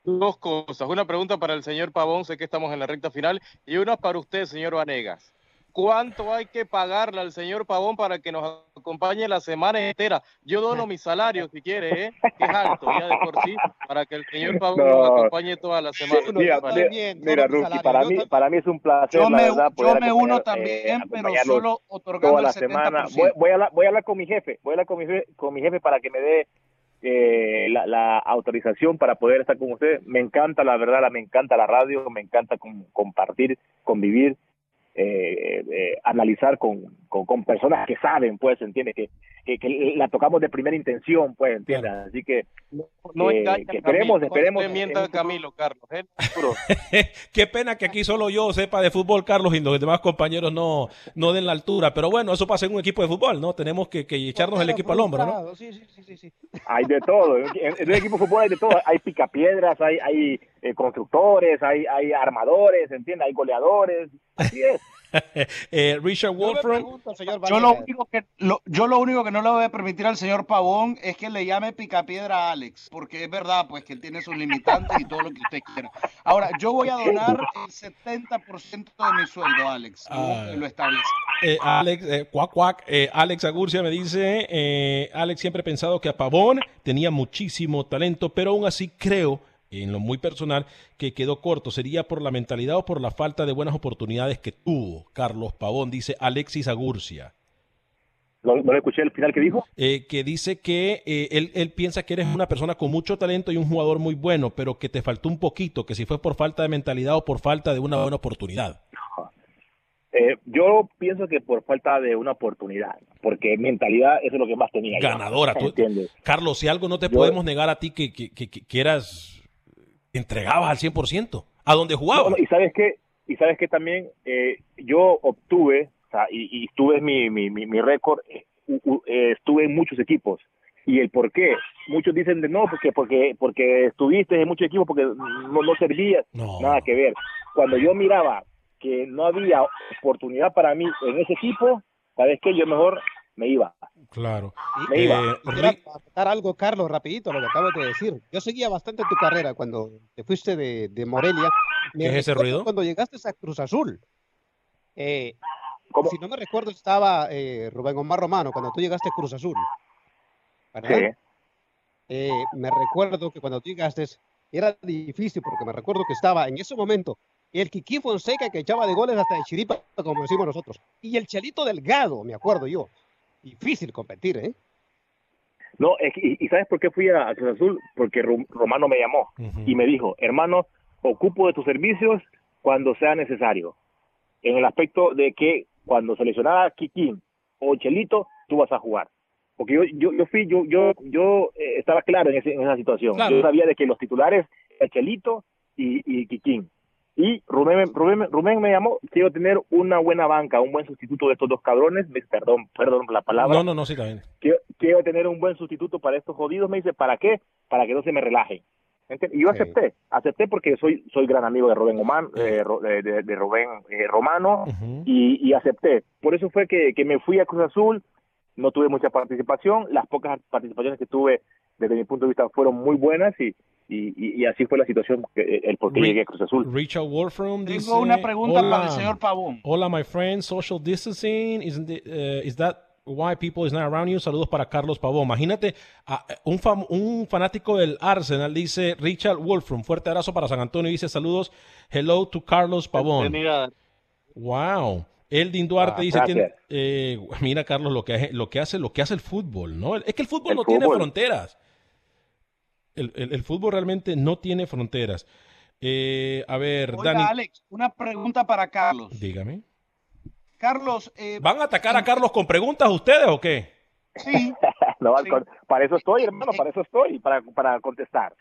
Dos cosas. Una pregunta para el señor Pavón, sé que estamos en la recta final, y una para usted, señor Vanegas. ¿Cuánto hay que pagarle al señor Pavón para que nos acompañe la semana entera? Yo dono mi salario, si quiere, ¿eh? que es alto ya de por sí, para que el señor Pavón No. nos acompañe toda la semana. Mira, mira, mira, Rookie, para mí, para mí es un placer, Yo la me- verdad, yo me uno acompañar, también, eh, pero solo otorgando toda el la semana. 70%. Voy, voy a hablar, voy a hablar con mi jefe, voy a hablar con mi jefe, con mi jefe para que me dé eh, la, la autorización para poder estar con ustedes. Me encanta, la verdad, la- me encanta la radio, me encanta com- compartir, convivir, eh, eh, analizar con, con, con personas que saben, pues, ¿entiendes? Que, que, que la tocamos de primera intención, pues, ¿entiendes? Así que, No que- engaña que a Camilo, esperemos, no esperemos. le mienta a Camilo, Carlos. ¿eh? Qué pena que aquí solo yo sepa de fútbol, Carlos, y los demás compañeros no, no den la altura. Pero bueno, eso pasa en un equipo de fútbol, ¿no? Tenemos que, que echarnos el equipo al hombro, ¿no? Sí, sí, sí, sí, sí. Hay de todo. En, en un equipo de fútbol hay de todo. Hay picapiedras, hay, hay eh, constructores, hay, hay armadores, ¿entiendes? Hay goleadores. Así es. Eh, Richard Wolfram. Yo lo, único que, lo- yo lo único que no le voy a permitir al señor Pavón es que le llame picapiedra a Alex, porque es verdad, pues que él tiene sus limitantes y todo lo que usted quiera. Ahora, yo voy a donar el 70% de mi sueldo, Alex, como Ah. lo establece. Eh, Alex, eh, cuac, cuac, eh, Alex Agurcia me dice, eh, Alex siempre he pensado que a Pavón tenía muchísimo talento, pero aún así creo, en lo muy personal, que quedó corto. ¿Sería por la mentalidad o por la falta de buenas oportunidades que tuvo Carlos Pavón? Dice Alexis Agurcia. ¿No, no le escuché el final que dijo? Eh, que dice que eh, él, él piensa que eres una persona con mucho talento y un jugador muy bueno, pero que te faltó un poquito, que si fue por falta de mentalidad o por falta de una buena oportunidad. Eh, yo pienso que por falta de una oportunidad, porque mentalidad eso es lo que más tenía. yo. Ganadora. Tú- ¿Entiendes? Carlos, si algo no te Yo- podemos negar a ti que, que, que, que eras, entregabas al 100%, a donde jugabas. No, no, y sabes qué, y sabes que también eh, yo obtuve sea, y, y tuve mi, mi, mi, mi récord, eh, eh, estuve en muchos equipos. Y el por qué, muchos dicen de no, porque porque porque estuviste en muchos equipos porque no, no servías, nada que ver. Cuando yo miraba que no había oportunidad para mí en ese equipo, ¿sabes qué? Yo mejor me iba. Claro. Me iba. Eh, Quisiera aportar algo, Carlos, rapidito, a lo que acabas de decir. Yo seguía bastante tu carrera cuando te fuiste de, de Morelia. Me ¿Qué es ese ruido? Cuando llegaste a Cruz Azul. Eh, si no me recuerdo, estaba eh, Rubén Omar Romano cuando tú llegaste a Cruz Azul. ¿verdad? Sí. Eh, me recuerdo que cuando tú llegaste era difícil porque me recuerdo que estaba en ese momento el Kiki Fonseca que echaba de goles hasta de chiripa, como decimos nosotros, y el Chelito Delgado, me acuerdo yo. Difícil competir, ¿eh? No, es que- y, y ¿sabes por qué fui a, Cruz Azul? Porque Ro- Romano me llamó y me dijo, hermano, ocupo de tus servicios cuando sea necesario. En el aspecto de que cuando seleccionara a Kikín o Chelito, tú vas a jugar. Porque yo, yo, yo fui, yo, yo, yo eh, estaba claro en, ese- en esa situación. Claro. Yo sabía de que los titulares eran Chelito y, y Kikín. Y Rubén, me- Rubén, Rubén me llamó, quiero tener una buena banca, un buen sustituto de estos dos cabrones, Me- perdón, perdón la palabra, No, no, no, sí, también. quiero, quiero tener un buen sustituto para estos jodidos, me dice, ¿para qué? Para que no se me relajen. ¿Entiendes? Y yo acepté, acepté porque soy soy gran amigo de Rubén Oman, eh, Ro- de, de- Rubén eh, Romano, y, y acepté. Por eso fue que, que me fui a Cruz Azul, no tuve mucha participación, las pocas participaciones que tuve desde mi punto de vista fueron muy buenas y, y, y- y así fue la situación, que- el por qué llegué a Cruz Azul. Richard Wolfram dice. una pregunta "Hola, para el señor Pavón. Hola, my friend. Social distancing isn't it, uh, is that why people is not around you? Saludos para Carlos Pavón. Imagínate, a- un, fam- un fanático del Arsenal dice Richard Wolfram. Fuerte abrazo para San Antonio. Dice saludos. Hello to Carlos Pavón. Wow. Eldin Duarte Ah, dice, tiene- eh, mira Carlos lo que, hace- lo que hace, lo que hace el fútbol, ¿no? Es que el fútbol El no tiene fronteras. El, el- el fútbol realmente no tiene fronteras. Eh, a ver, Oiga, Dani, Alex, una pregunta para Carlos. dígame. Carlos, eh, ¿Van a atacar a Carlos con preguntas ustedes o qué? sí, No, para eso estoy, hermano, para eso estoy, para, para contestar.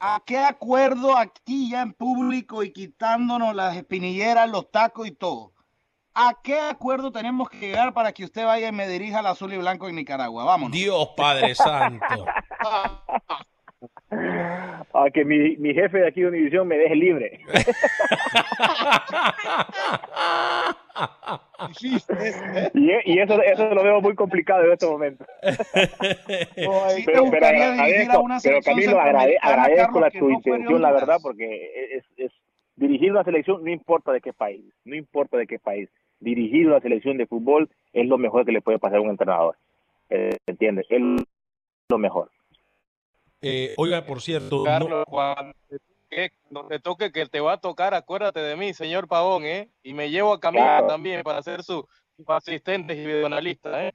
¿a qué acuerdo aquí ya en público y quitándonos las espinilleras, los tacos y todo? ¿A qué acuerdo tenemos que llegar para que usted vaya y me dirija al azul y blanco en Nicaragua? Vámonos. Dios Padre Santo. A que mi, mi jefe de aquí de Univisión me deje libre. y, y eso, eso lo veo muy complicado en este momento. Sí te pero, pero agradezco, pero Camilo, agrade- agradezco la, tu intención, la verdad, porque es, es dirigir una selección, no importa de qué país, no importa de qué país, dirigir una selección de fútbol es lo mejor que le puede pasar a un entrenador. Eh, ¿Entiendes? Es lo mejor. Eh, oiga, por cierto, no- Carlos, cuando te toque- cuando te toque que te va a tocar, acuérdate de mí, señor Pavón, ¿eh? Y me llevo a Camila Claro. también para ser su, su asistente y videoanalista, ¿eh?